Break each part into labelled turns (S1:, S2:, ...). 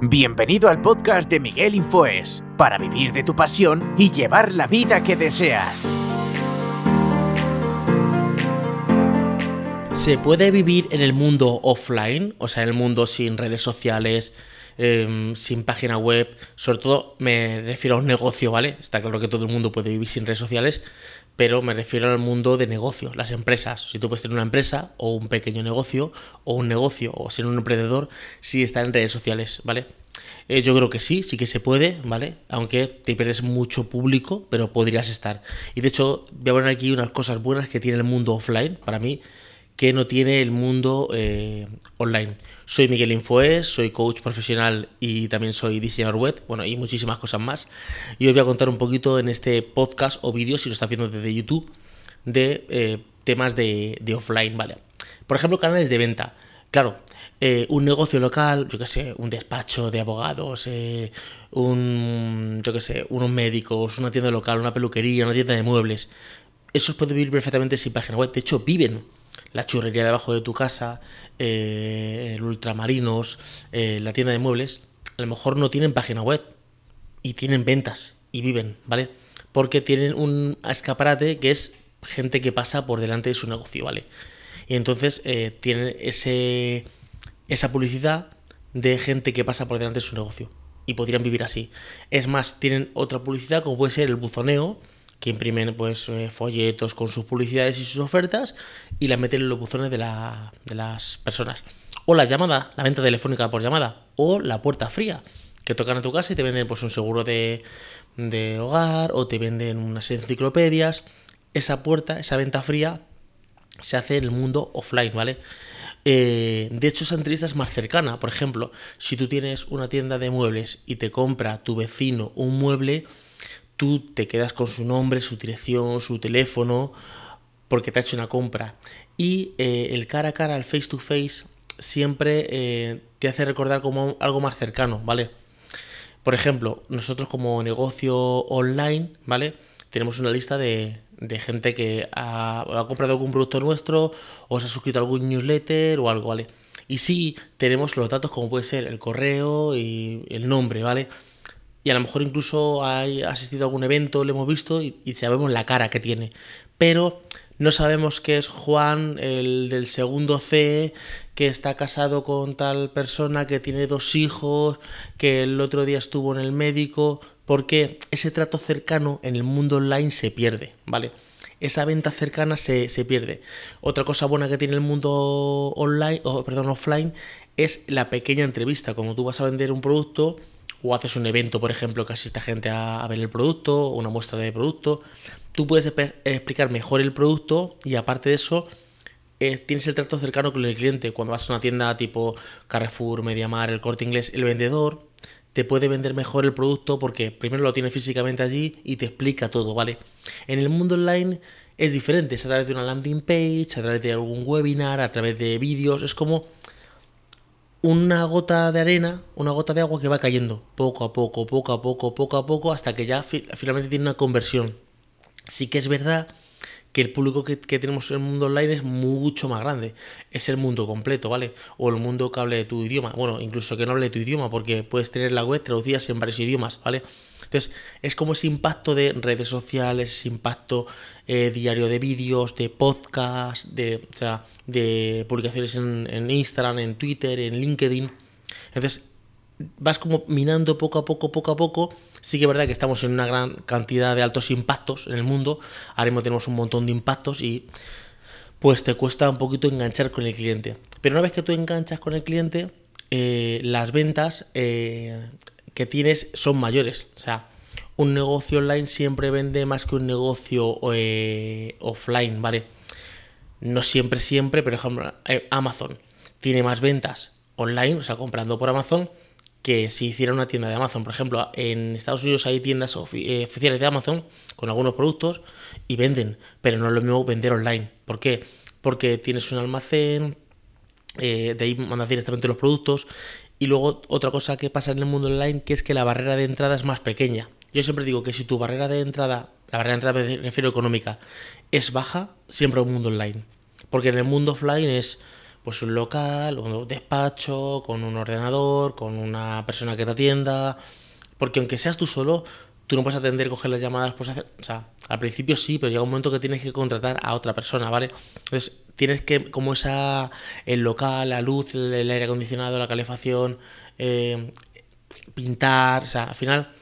S1: Bienvenido al podcast de Miguel Infoes, para vivir de tu pasión y llevar la vida que deseas.
S2: ¿Se puede vivir en el mundo offline? O sea, en el mundo sin redes sociales, em, sin página web. Sobre todo me refiero a un negocio, ¿vale? Está claro que todo el mundo puede vivir sin redes sociales, pero me refiero al mundo de negocios, las empresas. Si tú puedes tener una empresa o un pequeño negocio o un negocio o ser un emprendedor, sí estar en redes sociales, ¿vale? Eh, yo creo que sí, sí que se puede, ¿vale? Aunque te pierdes mucho público, pero podrías estar. Y de hecho, voy a poner aquí unas cosas buenas que tiene el mundo offline, para mí, que no tiene el mundo eh, online. Soy Miguel Infoes, soy coach profesional y también soy diseñador web, bueno, y muchísimas cosas más. Y os voy a contar un poquito en este podcast o vídeo, si lo estás viendo desde YouTube, de eh, temas de, offline, ¿vale? Por ejemplo, canales de venta. Claro, eh, un negocio local, yo qué sé, un despacho de abogados, un, yo qué sé, unos médicos, una tienda local, una peluquería, una tienda de muebles. Esos pueden vivir perfectamente sin página web. De hecho, viven. La churrería debajo de tu casa, eh, el ultramarinos, la tienda de muebles, a lo mejor no tienen página web y tienen ventas y viven, ¿vale? Porque tienen un escaparate que es gente que pasa por delante de su negocio, ¿vale? Y entonces tienen ese esa publicidad de gente que pasa por delante de su negocio y podrían vivir así. Es más, tienen otra publicidad como puede ser el buzoneo, que imprimen pues eh, folletos con sus publicidades y sus ofertas y las meten en los buzones de, las personas. O la llamada, la venta telefónica por llamada, o la puerta fría, que tocan a tu casa y te venden pues un seguro de, de hogar o te venden unas enciclopedias. Esa puerta, esa venta fría, se hace en el mundo offline, ¿vale? Eh, de hecho, esa entrevista es más cercana. Por ejemplo, si tú tienes una tienda de muebles y te compra tu vecino un mueble, tú te quedas con su nombre, su dirección, su teléfono, porque te ha hecho una compra. Y eh, el cara a cara, el face to face, siempre eh, te hace recordar como algo más cercano, ¿vale? Por ejemplo, nosotros como negocio online, ¿vale? Tenemos una lista de, de gente que ha, comprado algún producto nuestro o se ha suscrito a algún newsletter o algo, ¿vale? Y sí, tenemos los datos como puede ser el correo y el nombre, ¿vale? Y a lo mejor incluso ha asistido a algún evento, lo hemos visto y, sabemos la cara que tiene. Pero no sabemos que es Juan, el del segundo C, que está casado con tal persona, que tiene dos hijos, que el otro día estuvo en el médico porque ese trato cercano en el mundo online se pierde, ¿vale? Esa venta cercana se, pierde. Otra cosa buena que tiene el mundo online, o, perdón, offline, es la pequeña entrevista. Como tú vas a vender un producto o haces un evento, por ejemplo, que asista gente a, ver el producto, o una muestra de producto, tú puedes explicar mejor el producto y aparte de eso, eh, tienes el trato cercano con el cliente. Cuando vas a una tienda tipo Carrefour, Mediamar, el Corte Inglés, el vendedor te puede vender mejor el producto porque primero lo tiene físicamente allí y te explica todo, ¿vale? En el mundo online es diferente, es a través de una landing page, a través de algún webinar, a través de vídeos, es como una gota de arena, una gota de agua que va cayendo poco a poco, poco a poco, poco a poco, hasta que ya finalmente tiene una conversión. Sí que es verdad que el público que, tenemos en el mundo online es mucho más grande. Es el mundo completo, ¿vale? O el mundo que hable de tu idioma. Bueno, incluso que no hable de tu idioma, porque puedes tener la web traducida en varios idiomas, ¿vale? Entonces, es como ese impacto de redes sociales, ese impacto eh, diario de vídeos, de podcast, de, o sea, de publicaciones en, en Instagram, en Twitter, en LinkedIn. Entonces, vas como minando poco a poco, poco a poco Sí que es verdad que estamos en una gran cantidad de altos impactos en el mundo, ahora mismo tenemos un montón de impactos y pues te cuesta un poquito enganchar con el cliente. Pero una vez que tú enganchas con el cliente, eh, las ventas eh, que tienes son mayores. O sea, un negocio online siempre vende más que un negocio eh, offline, ¿vale? No siempre, siempre, pero ejemplo, Amazon tiene más ventas online, o sea, comprando por Amazon, que si hiciera una tienda de Amazon. Por ejemplo, en Estados Unidos hay tiendas eh, oficiales de Amazon con algunos productos y venden, pero no es lo mismo vender online. ¿Por qué? Porque tienes un almacén, eh, de ahí mandas directamente los productos. Y luego otra cosa que pasa en el mundo online, que es que la barrera de entrada es más pequeña. Yo siempre digo que si tu barrera de entrada, la barrera de entrada me refiero económica, es baja, siempre un mundo online. Porque en el mundo offline es pues un local, un despacho, con un ordenador, con una persona que te atienda. Porque aunque seas tú solo, tú no puedes atender, coger las llamadas, pues hacer, o sea, al principio sí, pero llega un momento que tienes que contratar a otra persona, ¿vale? Entonces, tienes que, como esa, el local, la luz, el, aire acondicionado, la calefacción, eh, pintar, o sea, al final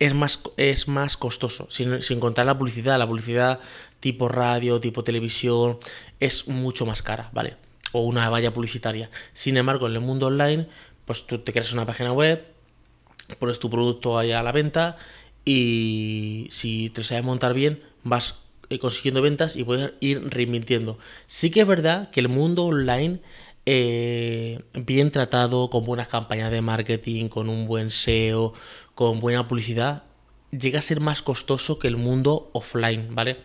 S2: es más, es más costoso, sin, sin contar la publicidad, la publicidad tipo radio, tipo televisión, es mucho más cara, ¿vale? O una valla publicitaria. Sin embargo, en el mundo online, pues tú te creas una página web, pones tu producto ahí a la venta y si te sabes montar bien, vas eh, consiguiendo ventas y puedes ir reinvirtiendo. Sí que es verdad que el mundo online, eh, bien tratado, con buenas campañas de marketing, con un buen SEO, con buena publicidad, llega a ser más costoso que el mundo offline, ¿vale?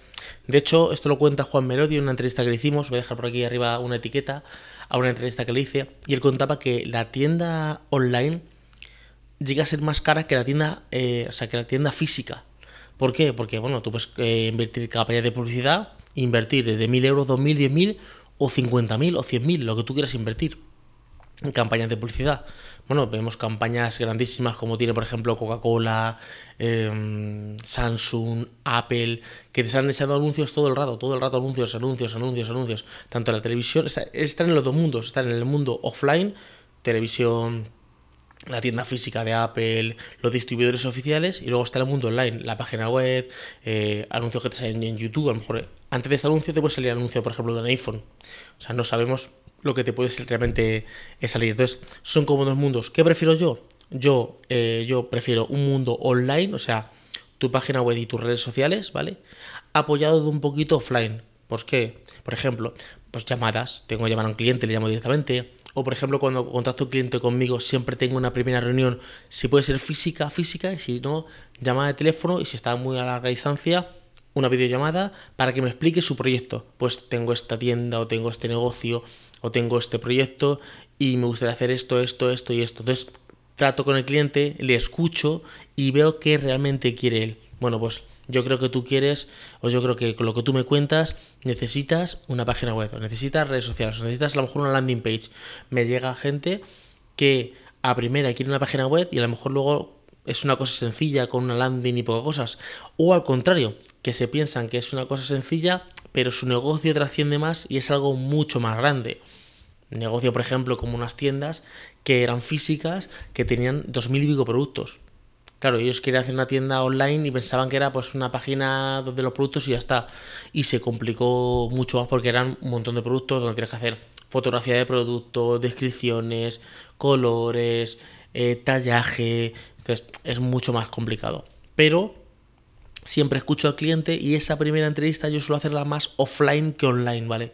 S2: De hecho, esto lo cuenta Juan Merodio en una entrevista que le hicimos, voy a dejar por aquí arriba una etiqueta a una entrevista que le hice, y él contaba que la tienda online llega a ser más cara que la tienda, eh, o sea, que la tienda física. ¿Por qué? Porque, bueno, tú puedes eh, invertir campañas de publicidad, invertir de 1.000 euros, 2.000, 10.000 o 50.000 o 100.000, lo que tú quieras invertir campañas de publicidad. Bueno, vemos campañas grandísimas como tiene, por ejemplo, Coca-Cola, em, Samsung, Apple, que te están echando anuncios todo el rato, todo el rato anuncios, anuncios, anuncios, anuncios. Tanto en la televisión, están en los dos mundos, están en el mundo offline, televisión, la tienda física de Apple, los distribuidores oficiales y luego está el mundo online, la página web, eh, anuncios que te salen en YouTube. A lo mejor antes de este anuncio te puede salir anuncio, por ejemplo, de un iPhone. O sea, no sabemos lo que te puede realmente salir. Entonces, son como dos mundos. ¿Qué prefiero yo? Yo, eh, yo prefiero un mundo online, o sea, tu página web y tus redes sociales, ¿vale? Apoyado de un poquito offline. ¿Por qué? Por ejemplo, pues llamadas. Tengo que llamar a un cliente, le llamo directamente o por ejemplo, cuando contacto un cliente conmigo, siempre tengo una primera reunión, si puede ser física, física, y si no, llamada de teléfono, y si está muy a larga distancia, una videollamada para que me explique su proyecto. Pues tengo esta tienda, o tengo este negocio, o tengo este proyecto, y me gustaría hacer esto, esto, esto y esto. Entonces, trato con el cliente, le escucho y veo qué realmente quiere él. Bueno, pues yo creo que tú quieres, o yo creo que con lo que tú me cuentas, necesitas una página web, o necesitas redes sociales, o necesitas a lo mejor una landing page. Me llega gente que a primera quiere una página web y a lo mejor luego es una cosa sencilla con una landing y pocas cosas. O al contrario, que se piensan que es una cosa sencilla, pero su negocio trasciende más y es algo mucho más grande. Negocio, por ejemplo, como unas tiendas que eran físicas, que tenían dos mil y pico productos. Claro, ellos querían hacer una tienda online y pensaban que era pues una página de los productos y ya está. Y se complicó mucho más porque eran un montón de productos donde tienes que hacer fotografía de productos, descripciones, colores, eh, tallaje. Entonces es mucho más complicado. Pero siempre escucho al cliente y esa primera entrevista yo suelo hacerla más offline que online, ¿vale?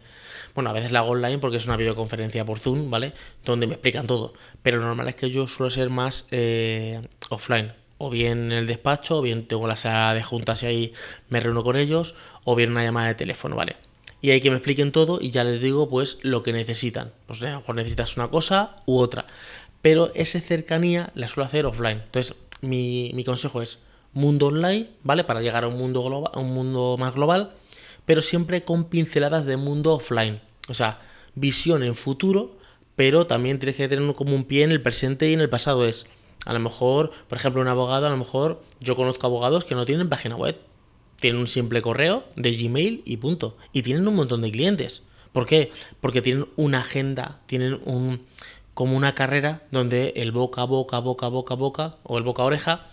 S2: Bueno, a veces la hago online porque es una videoconferencia por Zoom, ¿vale? Donde me explican todo. Pero lo normal es que yo suelo ser más eh, offline o bien en el despacho, o bien tengo la sala de juntas y ahí me reúno con ellos, o bien una llamada de teléfono, ¿vale? Y hay que me expliquen todo y ya les digo pues lo que necesitan. Pues a lo mejor necesitas una cosa u otra. Pero esa cercanía la suelo hacer offline. Entonces, mi, mi consejo es mundo online, ¿vale? Para llegar a un mundo global, un mundo más global, pero siempre con pinceladas de mundo offline. O sea, visión en futuro, pero también tienes que tener como un pie en el presente y en el pasado. Es a lo mejor, por ejemplo, un abogado, a lo mejor yo conozco abogados que no tienen página web. Tienen un simple correo de Gmail y punto. Y tienen un montón de clientes. ¿Por qué? Porque tienen una agenda, tienen un como una carrera donde el boca a boca, boca, boca, boca, o el boca a oreja,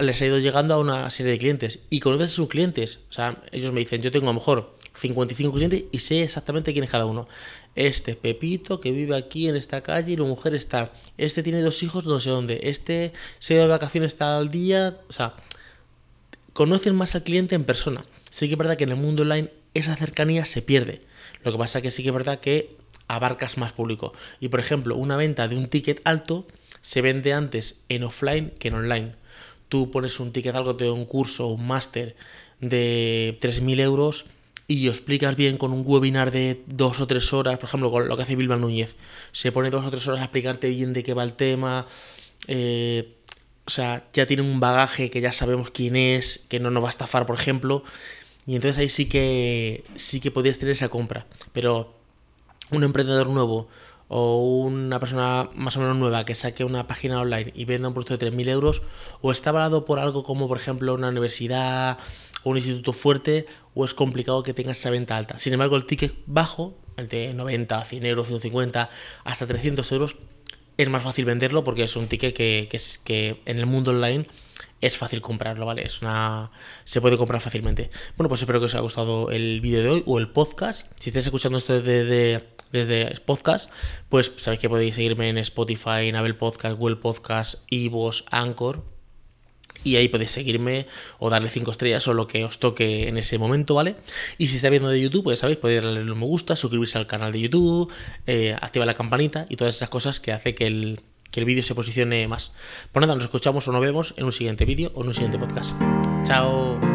S2: les ha ido llegando a una serie de clientes. Y conoces a sus clientes. O sea, ellos me dicen, yo tengo a lo mejor 55 clientes y sé exactamente quién es cada uno. Este Pepito que vive aquí en esta calle y la mujer está. Este tiene dos hijos no sé dónde. Este se va de vacaciones está al día. O sea, conocen más al cliente en persona. Sí que es verdad que en el mundo online esa cercanía se pierde. Lo que pasa que sí que es verdad que abarcas más público. Y por ejemplo, una venta de un ticket alto se vende antes en offline que en online. Tú pones un ticket algo de un curso o un máster de 3.000 euros y explicas bien con un webinar de dos o tres horas, por ejemplo, con lo que hace Bilba Núñez, se pone dos o tres horas a explicarte bien de qué va el tema, eh, o sea, ya tiene un bagaje que ya sabemos quién es, que no nos va a estafar, por ejemplo, y entonces ahí sí que sí que podías tener esa compra, pero un emprendedor nuevo o una persona más o menos nueva que saque una página online y venda un producto de 3.000 euros, o está avalado por algo como, por ejemplo, una universidad o un instituto fuerte, o es complicado que tengas esa venta alta. Sin embargo, el ticket bajo, el de 90, 100 euros, 150, hasta 300 euros, es más fácil venderlo porque es un ticket que, es, que en el mundo online es fácil comprarlo, ¿vale? Es una. se puede comprar fácilmente. Bueno, pues espero que os haya gustado el vídeo de hoy o el podcast. Si estáis escuchando esto desde, desde, podcast, pues sabéis que podéis seguirme en Spotify, en Apple Podcast, Google Podcast, Ivos, Anchor. Y ahí podéis seguirme o darle 5 estrellas o lo que os toque en ese momento, ¿vale? Y si estáis viendo de YouTube, pues sabéis, podéis darle un me gusta, suscribirse al canal de YouTube, eh, activar la campanita y todas esas cosas que hace que el, que el vídeo se posicione más. Pues nada, nos escuchamos o nos vemos en un siguiente vídeo o en un siguiente podcast. Chao.